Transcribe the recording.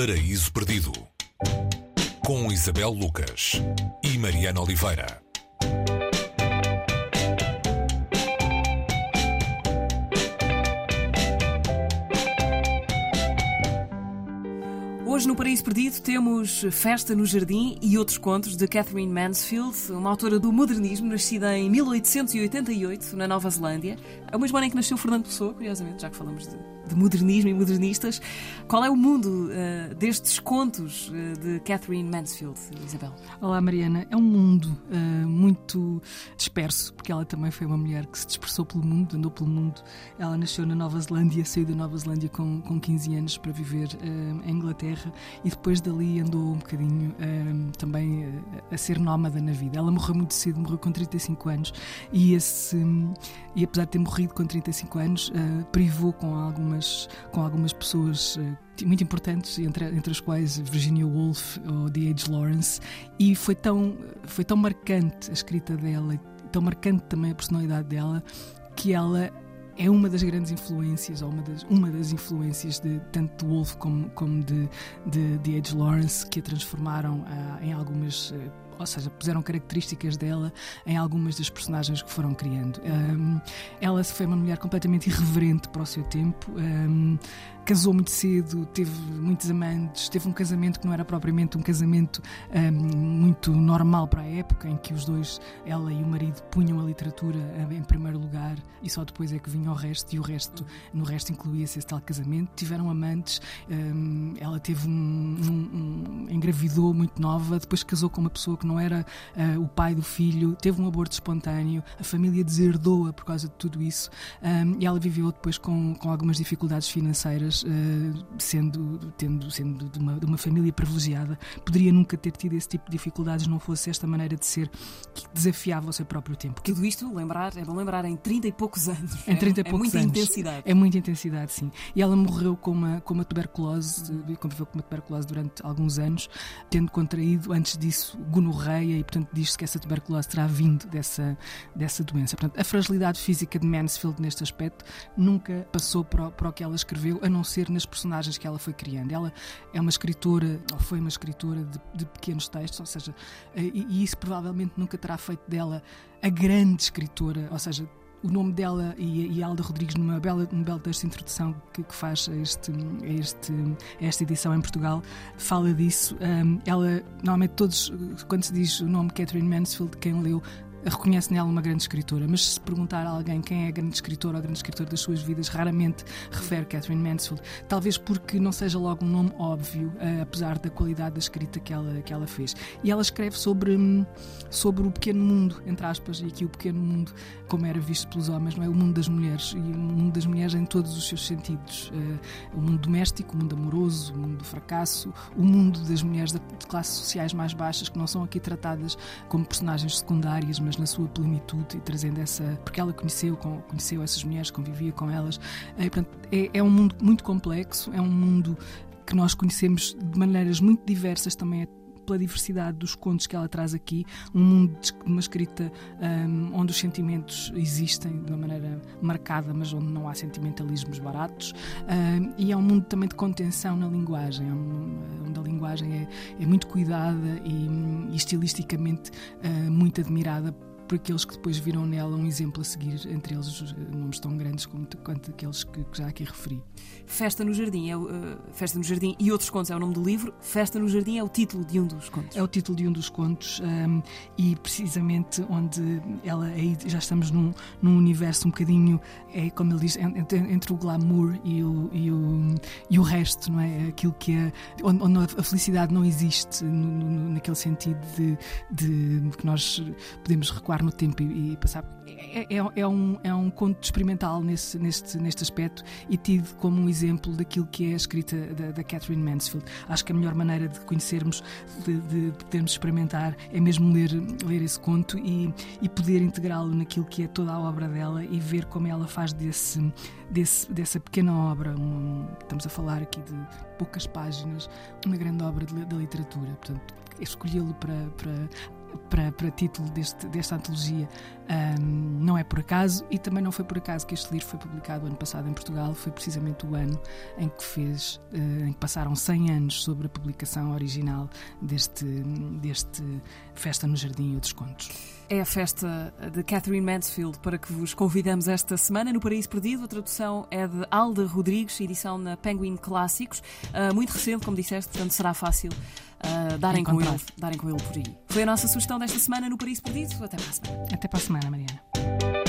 Paraíso Perdido com Isabel Lucas e Mariana Oliveira. Hoje no Paraíso Perdido temos Festa no Jardim e outros contos de Catherine Mansfield, uma autora do modernismo, nascida em 1888 na Nova Zelândia. É o mesmo ano em que nasceu Fernando Pessoa, curiosamente, já que falamos de de modernismo e modernistas. Qual é o mundo uh, destes contos uh, de Catherine Mansfield, Isabel? Olá, Mariana. É um mundo uh, muito disperso, porque ela também foi uma mulher que se dispersou pelo mundo, andou pelo mundo. Ela nasceu na Nova Zelândia, saiu da Nova Zelândia com, com 15 anos para viver em Inglaterra e depois dali andou um bocadinho também a ser nómada na vida. Ela morreu muito cedo, morreu com 35 anos e, esse, e apesar de ter morrido com 35 anos, privou com algumas algumas, com algumas pessoas uh, muito importantes, entre, entre as quais Virginia Woolf ou D.H. Lawrence, e foi tão, foi tão marcante a escrita dela, tão marcante também a personalidade dela, que ela é uma das grandes influências, ou uma das, uma das influências de tanto de Woolf como, como de, de, de H. Lawrence, que a transformaram uh, em algumas. Ou seja, puseram características dela em algumas das personagens que foram criando. Um, ela foi uma mulher completamente irreverente para o seu tempo. Um, casou muito cedo, teve muitos amantes, teve um casamento que não era propriamente um casamento um, muito normal para a época, em que os dois, ela e o marido, punham a literatura em primeiro lugar e só depois é que vinha o resto, e o resto, no resto incluía-se esse tal casamento. Tiveram amantes, ela teve um, engravidou muito nova, depois casou com uma pessoa que não era uh, o pai do filho, teve um aborto espontâneo, a família deserdou-a por causa de tudo isso e ela viveu depois com, com algumas dificuldades financeiras uh, sendo, tendo, sendo de uma, de uma, família privilegiada, poderia nunca ter tido esse tipo de dificuldades não fosse esta maneira de ser que desafiava o seu próprio tempo. Tudo isto, lembrar, é bom lembrar, em 30 e poucos anos. Em 30 e é, poucos é muita anos. intensidade. É muita intensidade, sim. E ela morreu com uma, com uma tuberculose, conviveu com uma tuberculose durante alguns anos, tendo contraído, antes disso, gonorreia, e portanto diz-se que essa tuberculose terá vindo dessa, dessa doença. Portanto, a fragilidade física de Mansfield neste aspecto nunca passou para o, para o que ela escreveu, a não ser nas personagens que ela foi criando. Ela é uma escritora, ou foi uma escritora de, de pequenos textos, ou seja, eh, e, e isso provavelmente nunca terá feito dela a grande escritora, ou seja, o nome dela e, e Alda Rodrigues numa bela, num belo texto de introdução que, que faz a, este, este, esta edição em Portugal fala disso. Um, ela, normalmente todos, quando se diz o nome Catherine Mansfield, quem leu reconhece nela uma grande escritora, mas se perguntar a alguém quem é a grande escritora ou grande escritora das suas vidas, raramente refere Catherine Mansfield. Talvez porque não seja logo um nome óbvio, uh, apesar da qualidade da escrita que ela, que ela fez. E ela escreve sobre, hum, sobre o pequeno mundo, entre aspas, e aqui o pequeno mundo, como era visto pelos homens, não é? O mundo das mulheres, e o mundo das mulheres em todos os seus sentidos. Uh, o mundo doméstico, o mundo amoroso, o mundo do fracasso, o mundo das mulheres de classes sociais mais baixas, que não são aqui tratadas como personagens secundárias, mas na sua plenitude e trazendo essa. porque ela conheceu, conheceu essas mulheres, convivia com elas. É, portanto, é, é um mundo muito complexo, é um mundo que nós conhecemos de maneiras muito diversas também pela diversidade dos contos que ela traz aqui, um mundo de uma escrita um, onde os sentimentos existem de uma maneira marcada, mas onde não há sentimentalismos baratos, um, e é um mundo também de contenção na linguagem, é onde a linguagem é, é muito cuidada e, e estilisticamente uh, muito admirada por aqueles que depois viram nela um exemplo a seguir, entre eles eh, nomes tão grandes como, quanto aqueles que, que já aqui referi. Festa no Jardim, é, uh, Festa no Jardim e outros contos é o nome do livro. Festa no Jardim é o título de um dos contos. É o título de um dos contos um, e precisamente onde ela aí já estamos num, num universo um bocadinho, é como ele diz, entre, entre o glamour e o, e o, e o resto, não é? Aquilo que é, onde, onde a felicidade não existe no, no, naquele sentido de, de que nós podemos recuar no tempo e, e passar. É, é, é, um, é um conto experimental nesse, neste, neste aspecto e tido como um exemplo daquilo que é a escrita da, da Catherine Mansfield. Acho que a melhor maneira de conhecermos, de, de, de podermos experimentar, é mesmo ler, ler esse conto e, e poder integrá-lo naquilo que é toda a obra dela e ver como ela faz desse, desse, dessa pequena obra, um, estamos a falar aqui de poucas páginas, uma grande obra da literatura. Portanto, escolhê-lo para, para para, para título deste, desta antologia um, não é por acaso e também não foi por acaso que este livro foi publicado ano passado em Portugal, foi precisamente o ano em que fez, uh, em que passaram 100 anos sobre a publicação original deste, deste Festa no Jardim e outros contos. É a festa de Catherine Mansfield para que vos convidamos esta semana no Paraíso Perdido. A tradução é de Alda Rodrigues, edição na Penguin Clássicos. Uh, muito recente, como disseste, portanto será fácil uh, darem, com ele, darem com ele por aí. Foi a nossa sugestão desta semana no Paraíso Perdido. Até para a semana. Até para a semana, Mariana.